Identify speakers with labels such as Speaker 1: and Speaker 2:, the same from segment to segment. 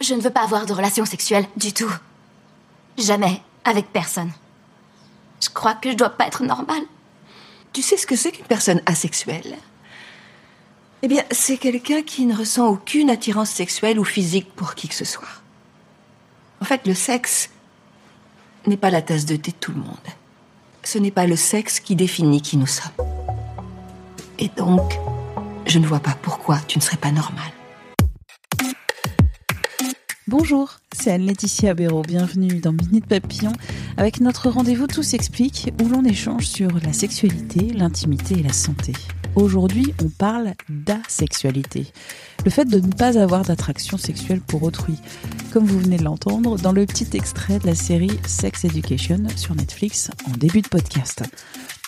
Speaker 1: Je ne veux pas avoir de relations sexuelles du tout. Jamais, avec personne. Je crois que je dois pas être normale.
Speaker 2: Tu sais ce que c'est qu'une personne asexuelle? Eh bien, c'est quelqu'un qui ne ressent aucune attirance sexuelle ou physique pour qui que ce soit. En fait, le sexe n'est pas la tasse de thé de tout le monde. Ce n'est pas le sexe qui définit qui nous sommes. Et donc, je ne vois pas pourquoi tu ne serais pas normale.
Speaker 3: Bonjour, c'est Anne-Laetitia Béraud. Bienvenue dans Minute Papillon avec notre rendez-vous Tout s'explique où l'on échange sur la sexualité, l'intimité et la santé. Aujourd'hui, on parle d'asexualité. Le fait de ne pas avoir d'attraction sexuelle pour autrui. Comme vous venez de l'entendre dans le petit extrait de la série Sex Education sur Netflix en début de podcast.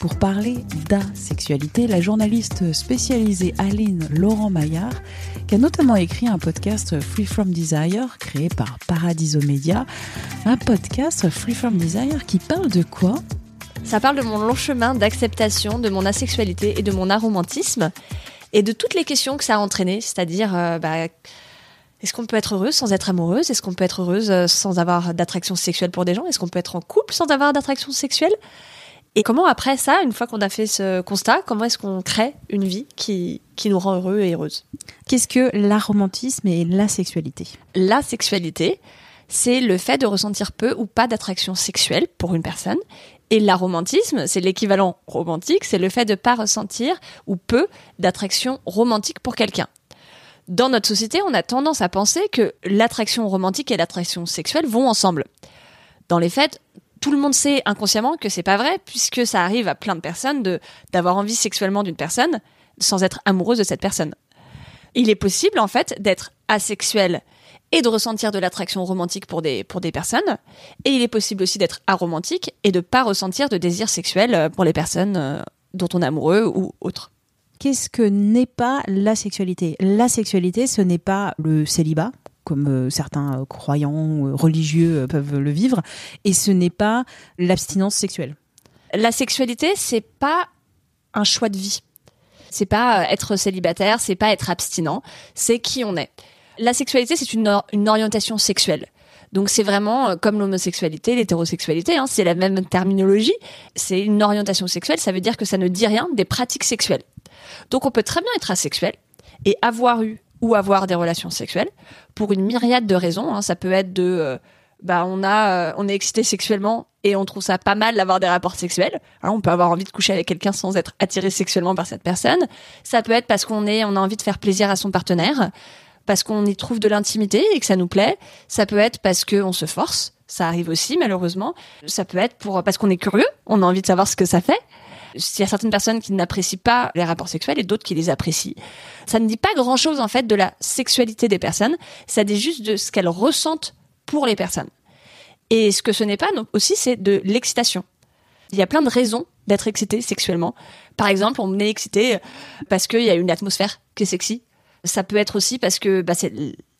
Speaker 3: Pour parler d'asexualité, la journaliste spécialisée Aline Laurent Maillard, qui a notamment écrit un podcast Free From Desire créé par Paradiso Media, un podcast Free From Desire qui parle de quoi?
Speaker 4: Ça parle de mon long chemin d'acceptation de mon asexualité et de mon aromantisme et de toutes les questions que ça a entraîné, c'est-à-dire euh, bah, est-ce qu'on peut être heureuse sans être amoureuse? Est-ce qu'on peut être heureuse euh, sans avoir d'attraction sexuelle pour des gens? Est-ce qu'on peut être en couple sans avoir d'attraction sexuelle? Et comment après ça, une fois qu'on a fait ce constat, comment est-ce qu'on crée une vie qui, qui nous rend heureux et heureuse?
Speaker 3: Qu'est-ce que l'aromantisme et la sexualité?
Speaker 4: La sexualité, c'est le fait de ressentir peu ou pas d'attraction sexuelle pour une personne. Et l'aromantisme, c'est l'équivalent romantique, c'est le fait de pas ressentir ou peu d'attraction romantique pour quelqu'un. Dans notre société, on a tendance à penser que l'attraction romantique et l'attraction sexuelle vont ensemble. Dans les faits, tout le monde sait inconsciemment que c'est pas vrai, puisque ça arrive à plein de personnes de d'avoir envie sexuellement d'une personne sans être amoureuse de cette personne. Il est possible en fait d'être asexuel et de ressentir de l'attraction romantique pour des, pour des personnes. Et il est possible aussi d'être aromantique et de pas ressentir de désir sexuel euh, pour les personnes euh, dont on est amoureux ou autres.
Speaker 3: Qu'est-ce que n'est pas la sexualité? La sexualité, ce n'est pas le célibat, comme euh, certains croyants religieux peuvent le vivre, et ce n'est pas l'abstinence sexuelle.
Speaker 4: La sexualité, c'est pas un choix de vie. C'est pas être célibataire, c'est pas être abstinent, c'est qui on est la sexualité, c'est une, orientation sexuelle. Donc c'est vraiment euh, comme l'homosexualité, l'hétérosexualité, hein, c'est la même terminologie. C'est une orientation sexuelle, ça veut dire que ça ne dit rien des pratiques sexuelles. Donc on peut très bien être asexuel et avoir eu ou avoir des relations sexuelles pour une myriade de raisons. Hein. Ça peut être de, euh, bah on a, euh, on est excité sexuellement et on trouve ça pas mal d'avoir des rapports sexuels. Alors, on peut avoir envie de coucher avec quelqu'un sans être attiré sexuellement par cette personne. Ça peut être parce qu'on est, on a envie de faire plaisir à son partenaire parce qu'on y trouve de l'intimité et que ça nous plaît. Ça peut être parce qu'on se force. Ça arrive aussi, malheureusement. Ça peut être pour, parce qu'on est curieux. On a envie de savoir ce que ça fait. Il y a certaines personnes qui n'apprécient pas les rapports sexuels et d'autres qui les apprécient. Ça ne dit pas grand chose, en fait, de la sexualité des personnes. Ça dit juste de ce qu'elles ressentent pour les personnes. Et ce que ce n'est pas, donc, aussi, c'est de l'excitation. Il y a plein de raisons d'être excité sexuellement. Par exemple, on est excité parce qu'il y a une atmosphère qui est sexy, ça peut être aussi parce que bah, c'est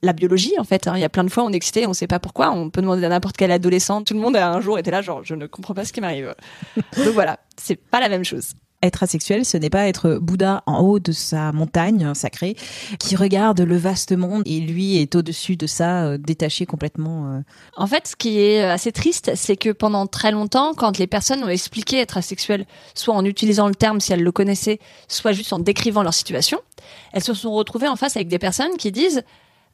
Speaker 4: la biologie en fait. Hein. Il y a plein de fois on est excité, on sait pas pourquoi. On peut demander à n'importe quel adolescent. Tout le monde un jour était là genre je ne comprends pas ce qui m'arrive. Donc voilà, c'est pas la même chose
Speaker 3: être asexuel, ce n'est pas être Bouddha en haut de sa montagne sacrée, qui regarde le vaste monde et lui est au-dessus de ça, euh, détaché complètement. Euh.
Speaker 4: En fait, ce qui est assez triste, c'est que pendant très longtemps, quand les personnes ont expliqué être asexuel, soit en utilisant le terme si elles le connaissaient, soit juste en décrivant leur situation, elles se sont retrouvées en face avec des personnes qui disent,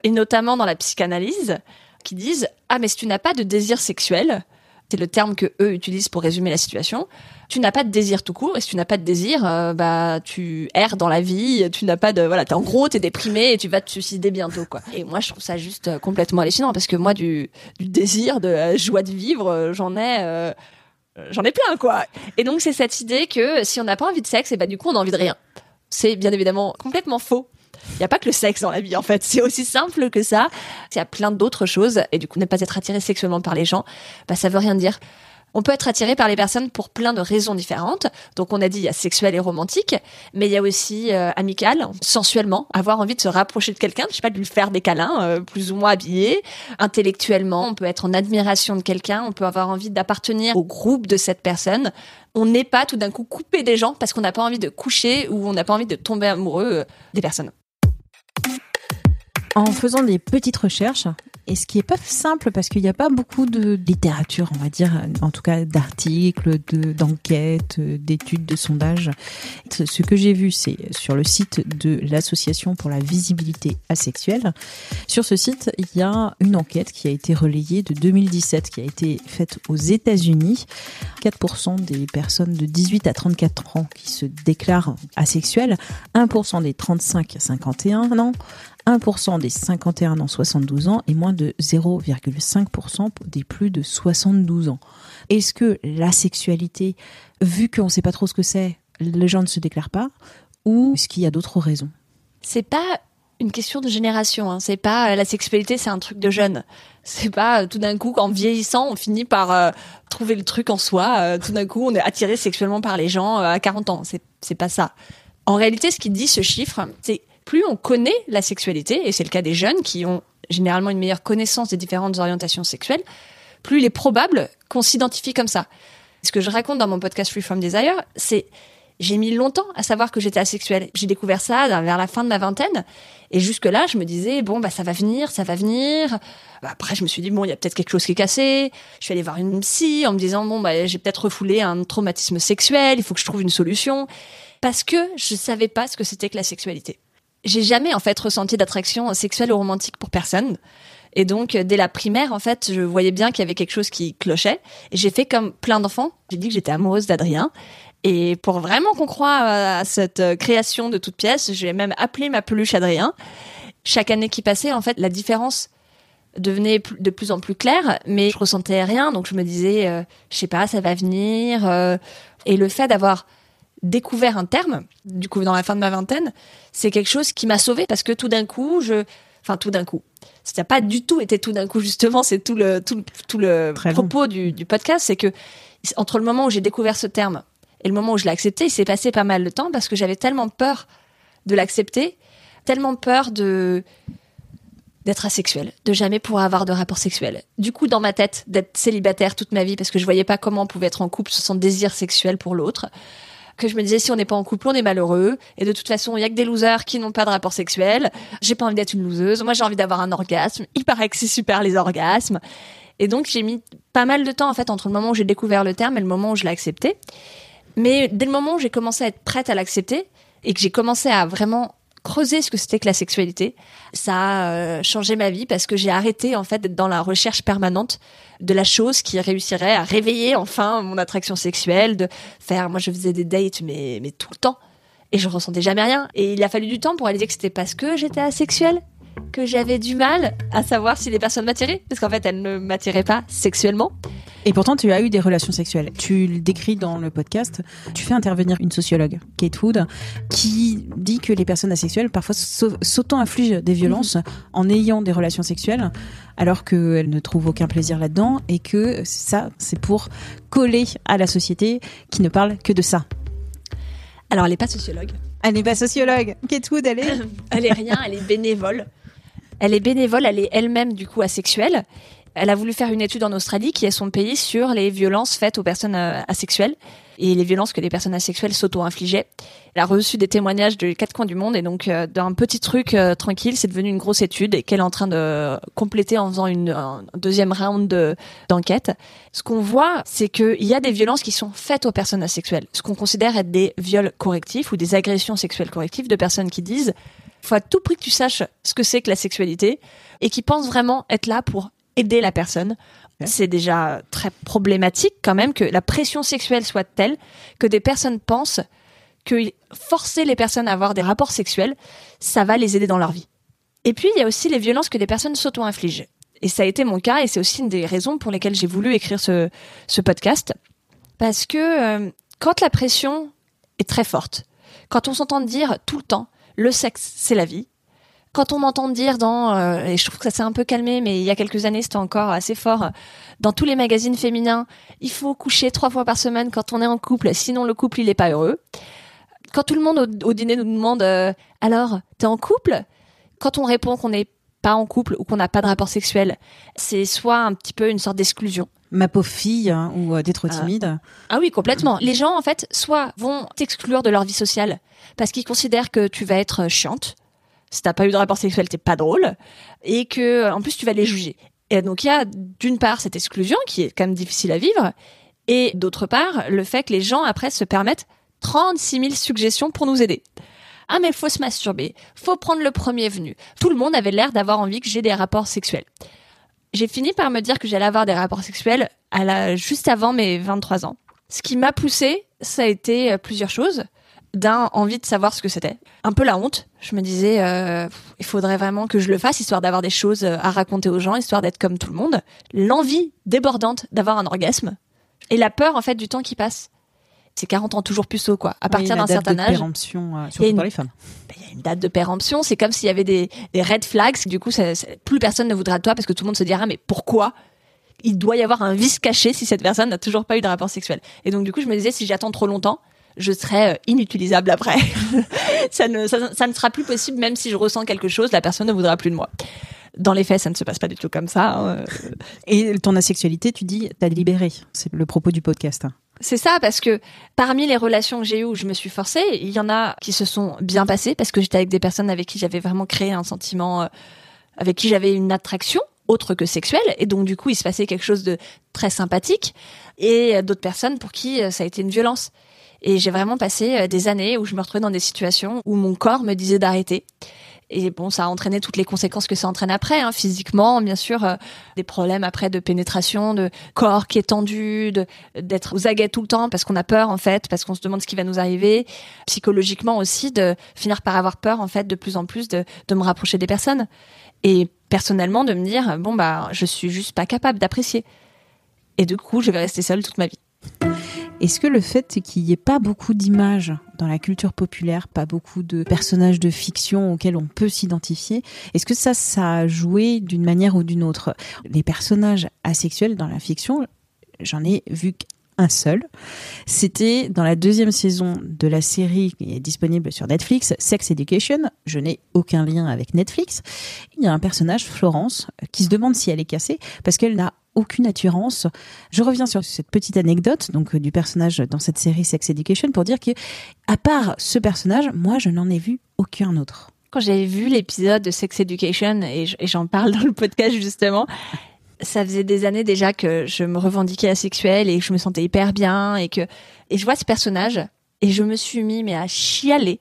Speaker 4: et notamment dans la psychanalyse, qui disent ah mais si tu n'as pas de désir sexuel, c'est le terme que eux utilisent pour résumer la situation. Tu n'as pas de désir tout court, et si tu n'as pas de désir, euh, bah tu erres dans la vie, tu n'as pas de voilà, t'es en gros t'es déprimé et tu vas te suicider bientôt quoi. Et moi je trouve ça juste euh, complètement hallucinant parce que moi du, du désir, de la joie de vivre, euh, j'en ai j'en ai plein quoi. Et donc c'est cette idée que si on n'a pas envie de sexe, et bah du coup on a envie de rien. C'est bien évidemment complètement faux. Il n'y a pas que le sexe dans la vie, en fait. C'est aussi simple que ça. Il y a plein d'autres choses. Et du coup, ne pas être attiré sexuellement par les gens, bah, ça veut rien dire. On peut être attiré par les personnes pour plein de raisons différentes. Donc on a dit il y a sexuel et romantique, mais il y a aussi euh, amical, sensuellement, avoir envie de se rapprocher de quelqu'un, je sais pas, de lui faire des câlins, euh, plus ou moins habillés. Intellectuellement, on peut être en admiration de quelqu'un, on peut avoir envie d'appartenir au groupe de cette personne. On n'est pas tout d'un coup coupé des gens parce qu'on n'a pas envie de coucher ou on n'a pas envie de tomber amoureux euh, des personnes.
Speaker 3: En faisant des petites recherches, et ce qui est pas simple parce qu'il n'y a pas beaucoup de littérature, on va dire, en tout cas d'articles, de, d'enquêtes, d'études, de sondages. Ce que j'ai vu, c'est sur le site de l'Association pour la visibilité asexuelle. Sur ce site, il y a une enquête qui a été relayée de 2017, qui a été faite aux États-Unis. 4% des personnes de 18 à 34 ans qui se déclarent asexuelles, 1% des 35 à 51 ans, 1% des 51 ans 72 ans et moins de 0,5% des plus de 72 ans. Est-ce que la sexualité, vu qu'on ne sait pas trop ce que c'est, les gens ne se déclarent pas ou est-ce qu'il y a d'autres raisons?
Speaker 4: C'est pas une question de génération. Hein. C'est pas la sexualité, c'est un truc de jeune. C'est pas euh, tout d'un coup qu'en vieillissant, on finit par euh, trouver le truc en soi. Euh, tout d'un coup, on est attiré sexuellement par les gens à 40 ans. C'est c'est pas ça. En réalité, ce qui dit ce chiffre, c'est plus on connaît la sexualité, et c'est le cas des jeunes qui ont généralement une meilleure connaissance des différentes orientations sexuelles, plus il est probable qu'on s'identifie comme ça. Ce que je raconte dans mon podcast Free From Desire, c'est j'ai mis longtemps à savoir que j'étais asexuelle. J'ai découvert ça vers la fin de ma vingtaine. Et jusque-là, je me disais, bon, bah, ça va venir, ça va venir. Bah, après, je me suis dit, bon, il y a peut-être quelque chose qui est cassé. Je suis allée voir une psy en me disant, bon, bah, j'ai peut-être refoulé un traumatisme sexuel, il faut que je trouve une solution. Parce que je savais pas ce que c'était que la sexualité j'ai jamais en fait ressenti d'attraction sexuelle ou romantique pour personne. Et donc, dès la primaire, en fait, je voyais bien qu'il y avait quelque chose qui clochait. Et j'ai fait comme plein d'enfants. J'ai dit que j'étais amoureuse d'Adrien. Et pour vraiment qu'on croie à cette création de toute pièce, j'ai même appelé ma peluche Adrien. Chaque année qui passait, en fait, la différence devenait de plus en plus claire, mais je ressentais rien. Donc, je me disais, euh, je sais pas, ça va venir. Euh. et le fait d'avoir découvert un terme, du coup dans la fin de ma vingtaine, c'est quelque chose qui m'a sauvée parce que tout d'un coup, je, enfin tout d'un coup, ça n'a pas du tout été tout d'un coup justement, c'est tout le tout, tout le propos du, du, podcast, c'est que entre le moment où j'ai découvert ce terme et le moment où je l'ai accepté, il s'est passé pas mal de temps parce que j'avais tellement peur de l'accepter, tellement peur de d'être asexuel, de jamais pouvoir avoir de rapport sexuel. Du coup, dans ma tête, d'être célibataire toute ma vie parce que je voyais pas comment on pouvait être en couple sans désir sexuel pour l'autre que je me disais si on n'est pas en couple, on est malheureux. Et de toute façon, il y a que des losers qui n'ont pas de rapport sexuel. J'ai pas envie d'être une loseuse. Moi, j'ai envie d'avoir un orgasme. Il paraît que c'est super les orgasmes. Et donc, j'ai mis pas mal de temps, en fait, entre le moment où j'ai découvert le terme et le moment où je l'ai accepté. Mais dès le moment où j'ai commencé à être prête à l'accepter et que j'ai commencé à vraiment creuser ce que c'était que la sexualité. Ça a euh, changé ma vie parce que j'ai arrêté en fait d'être dans la recherche permanente de la chose qui réussirait à réveiller enfin mon attraction sexuelle, de faire. Moi, je faisais des dates, mais mais tout le temps, et je ressentais jamais rien. Et il a fallu du temps pour réaliser que c'était parce que j'étais asexuelle que j'avais du mal à savoir si les personnes m'attiraient, parce qu'en fait, elles ne m'attiraient pas sexuellement.
Speaker 3: Et pourtant, tu as eu des relations sexuelles. Tu le décris dans le podcast. Tu fais intervenir une sociologue, Kate Wood, qui dit que les personnes asexuelles parfois s'auto-infligent des violences mhm. en ayant des relations sexuelles, alors qu'elles ne trouvent aucun plaisir là-dedans et que ça, c'est pour coller à la société qui ne parle que de ça.
Speaker 4: Alors, elle n'est pas sociologue.
Speaker 3: Elle n'est pas sociologue. Kate Wood, elle est
Speaker 4: Elle est rien, elle est bénévole. Elle est bénévole, elle est elle-même du coup asexuelle elle a voulu faire une étude en Australie, qui est son pays, sur les violences faites aux personnes euh, asexuelles et les violences que les personnes asexuelles s'auto-infligeaient. Elle a reçu des témoignages de quatre coins du monde et donc euh, d'un petit truc euh, tranquille, c'est devenu une grosse étude et qu'elle est en train de compléter en faisant une, un deuxième round d'enquête. Ce qu'on voit, c'est qu'il y a des violences qui sont faites aux personnes asexuelles, ce qu'on considère être des viols correctifs ou des agressions sexuelles correctives de personnes qui disent faut à tout prix que tu saches ce que c'est que la sexualité et qui pensent vraiment être là pour aider la personne. C'est déjà très problématique quand même que la pression sexuelle soit telle que des personnes pensent que forcer les personnes à avoir des rapports sexuels, ça va les aider dans leur vie. Et puis, il y a aussi les violences que des personnes s'auto-infligent. Et ça a été mon cas, et c'est aussi une des raisons pour lesquelles j'ai voulu écrire ce, ce podcast. Parce que euh, quand la pression est très forte, quand on s'entend dire tout le temps, le sexe, c'est la vie, quand on entend dire dans, euh, et je trouve que ça s'est un peu calmé, mais il y a quelques années c'était encore assez fort, dans tous les magazines féminins, il faut coucher trois fois par semaine quand on est en couple, sinon le couple il est pas heureux. Quand tout le monde au, dîner nous demande, euh, alors t'es en couple? Quand on répond qu'on n'est pas en couple ou qu'on n'a pas de rapport sexuel, c'est soit un petit peu une sorte d'exclusion.
Speaker 3: Ma pauvre fille, hein, ou euh, trop
Speaker 4: Ah.
Speaker 3: timide.
Speaker 4: Ah oui, complètement. Les gens, en fait, soit vont t'exclure de leur vie sociale parce qu'ils considèrent que tu vas être euh, chiante. Si t'as pas eu de rapport sexuel, t'es pas drôle. Et que, en plus, tu vas les juger. Et donc, il y a, d'une part, cette exclusion qui est quand même difficile à vivre. Et d'autre part, le fait que les gens, après, se permettent 36 000 suggestions pour nous aider. Ah, mais faut se masturber. Faut prendre le premier venu. Tout le monde avait l'air d'avoir envie que j'ai des rapports sexuels. J'ai fini par me dire que j'allais avoir des rapports sexuels à la, juste avant mes 23 ans. Ce qui m'a poussé, ça a été euh, plusieurs choses. D'un, envie de savoir ce que c'était. Un peu la honte. Je me disais, euh, il faudrait vraiment que je le fasse, histoire d'avoir des choses euh, à raconter aux gens, histoire d'être comme tout le monde. L'envie débordante d'avoir un orgasme. Et la peur, en fait, du temps qui passe. C'est 40 ans toujours puceau, quoi. À partir
Speaker 3: Oui,
Speaker 4: d'un certain âge.
Speaker 3: péremption, euh,
Speaker 4: Il y a
Speaker 3: surtout
Speaker 4: une-
Speaker 3: pour les femmes.
Speaker 4: Ben, il y a une date de péremption. C'est comme s'il y avait des, des red flags. Du coup, ça- ça- plus personne ne voudra de toi parce que tout le monde se dira, mais pourquoi il doit y avoir un vice caché si cette personne n'a toujours pas eu de rapport sexuel? Et donc, du coup, je me disais, si j'attends trop longtemps, je serai euh, inutilisable après. ça, ne, ça, ça ne sera plus possible, même si je ressens quelque chose, la personne ne voudra plus de moi. Dans les faits, ça ne se passe pas du tout comme ça. hein.
Speaker 3: Et ton asexualité, tu dis, t'as libéré. C'est le propos du podcast. hein.
Speaker 4: C'est ça, parce que parmi les relations que j'ai eues où je me suis forcée, il y en a qui se sont bien passées parce que j'étais avec des personnes avec qui j'avais vraiment créé un sentiment, euh, avec qui j'avais une attraction autre que sexuelle, et donc du coup il se passait quelque chose de très sympathique, et euh, d'autres personnes pour qui euh, ça a été une violence. Et j'ai vraiment passé euh, des années où je me retrouvais dans des situations où mon corps me disait d'arrêter. Et bon, ça a entraîné toutes les conséquences que ça entraîne après, hein, physiquement, bien sûr, euh, des problèmes après de pénétration, de corps qui est tendu, d'être aux aguets tout le temps parce qu'on a peur en fait, parce qu'on se demande ce qui va nous arriver, psychologiquement aussi de finir par avoir peur en fait de plus en plus de, de me rapprocher des personnes et personnellement de me dire bon bah je suis juste pas capable d'apprécier et du coup je vais rester seule toute ma vie.
Speaker 3: Est-ce que le fait qu'il n'y ait pas beaucoup d'images dans la culture populaire, pas beaucoup de personnages de fiction auxquels on peut s'identifier, est-ce que ça, ça a joué d'une manière ou d'une autre? Les personnages asexuels dans la fiction, j'en ai vu qu'un seul. C'était dans la deuxième saison de la série qui est disponible sur Netflix, Sex Education. Je n'ai aucun lien avec Netflix. Il y a un personnage, Florence, qui se demande si elle est cassée parce qu'elle n'a aucune attirance. Je reviens sur cette petite anecdote donc euh, du personnage dans cette série Sex Education pour dire que à part ce personnage, moi je n'en ai vu aucun autre.
Speaker 4: Quand j'ai vu l'épisode de Sex Education et j'en parle dans le podcast justement, ça faisait des années déjà que je me revendiquais asexuelle et que je me sentais hyper bien et que et je vois ce personnage et je me suis mis mais à chialer.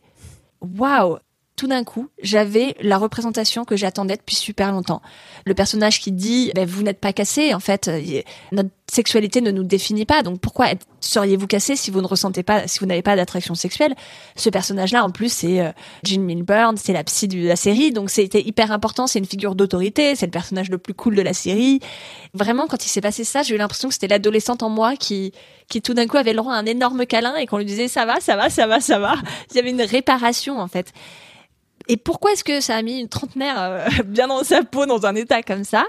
Speaker 4: Waouh tout d'un coup, j'avais la représentation que j'attendais depuis super longtemps. Le personnage qui dit ben, vous n'êtes pas cassé, en fait, euh, notre sexualité ne nous définit pas. Donc pourquoi seriez-vous cassé si vous ne ressentez pas, si vous n'avez pas d'attraction sexuelle? Ce personnage-là, en plus, c'est euh, Jean Milburn, c'est la psy de la série, donc c'était hyper important. C'est une figure d'autorité, c'est le personnage le plus cool de la série. Vraiment, quand il s'est passé ça, j'ai eu l'impression que c'était l'adolescente en moi qui, qui tout d'un coup avait le droit à un énorme câlin et qu'on lui disait ça va, ça va, ça va, ça va. Il y avait une réparation en fait. Et pourquoi est-ce que ça a mis une trentenaire euh, bien dans sa peau, dans un état comme ça?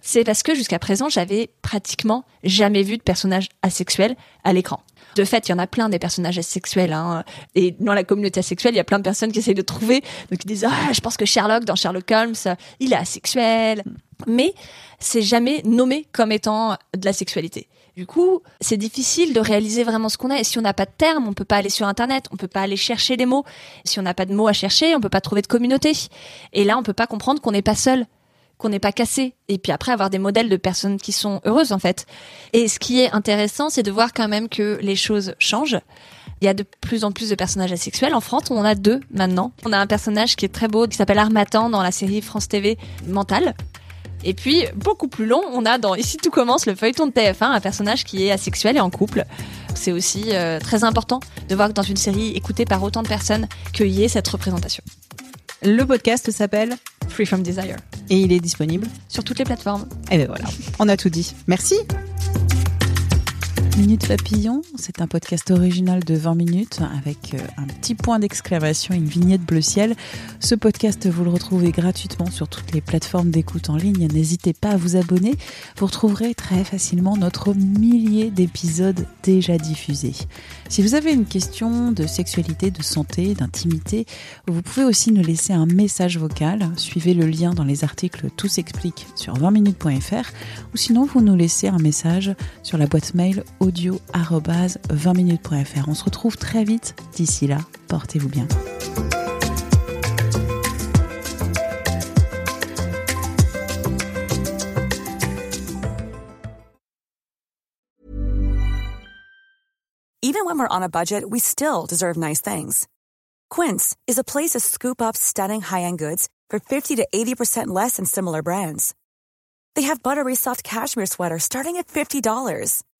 Speaker 4: C'est parce que jusqu'à présent, j'avais pratiquement jamais vu de personnage asexuel à l'écran. De fait, il y en a plein des personnages asexuels. Hein. Et dans la communauté asexuelle, il y a plein de personnes qui essayent de trouver. Donc ils disent ah, je pense que Sherlock dans Sherlock Holmes, il est asexuel. Mais c'est jamais nommé comme étant de la sexualité. Du coup, c'est difficile de réaliser vraiment ce qu'on a. Et si on n'a pas de terme, on peut pas aller sur Internet, on peut pas aller chercher les mots. Si on n'a pas de mots à chercher, on peut pas trouver de communauté. Et là, on peut pas comprendre qu'on n'est pas seul, qu'on n'est pas cassé. Et puis après, avoir des modèles de personnes qui sont heureuses, en fait. Et ce qui est intéressant, c'est de voir quand même que les choses changent. Il y a de plus en plus de personnages asexuels. En France, on en a deux maintenant. On a un personnage qui est très beau, qui s'appelle Armatan dans la série France TV Mental. Et puis, beaucoup plus long, on a dans Ici tout commence, le feuilleton de TF1, un personnage qui est asexuel et en couple. C'est aussi euh, très important de voir que dans une série écoutée par autant de personnes, qu'il y ait cette représentation.
Speaker 3: Le podcast s'appelle
Speaker 4: Free from Desire.
Speaker 3: et il est disponible.
Speaker 4: Sur toutes les plateformes.
Speaker 3: Et ben voilà, on a tout dit. Merci. Minute Papillon, c'est un podcast original de 20 minutes avec euh, un petit point d'exclamation et une vignette bleu ciel. Ce podcast, vous le retrouvez gratuitement sur toutes les plateformes d'écoute en ligne. N'hésitez pas à vous abonner. Vous retrouverez très facilement notre millier d'épisodes déjà diffusés. Si vous avez une question de sexualité, de santé, d'intimité, vous pouvez aussi nous laisser un message vocal. Suivez le lien dans les articles Tout s'explique sur 20minutes.fr ou sinon vous nous laissez un message sur la boîte mail 20minutes.fr. On se retrouve très vite. D'ici là, portez-vous bien.
Speaker 5: Even when we're on a budget, we still deserve nice things. Quince is a place to scoop up stunning high-end goods for 50 to 80% less than similar brands. They have buttery soft cashmere sweaters starting at $50,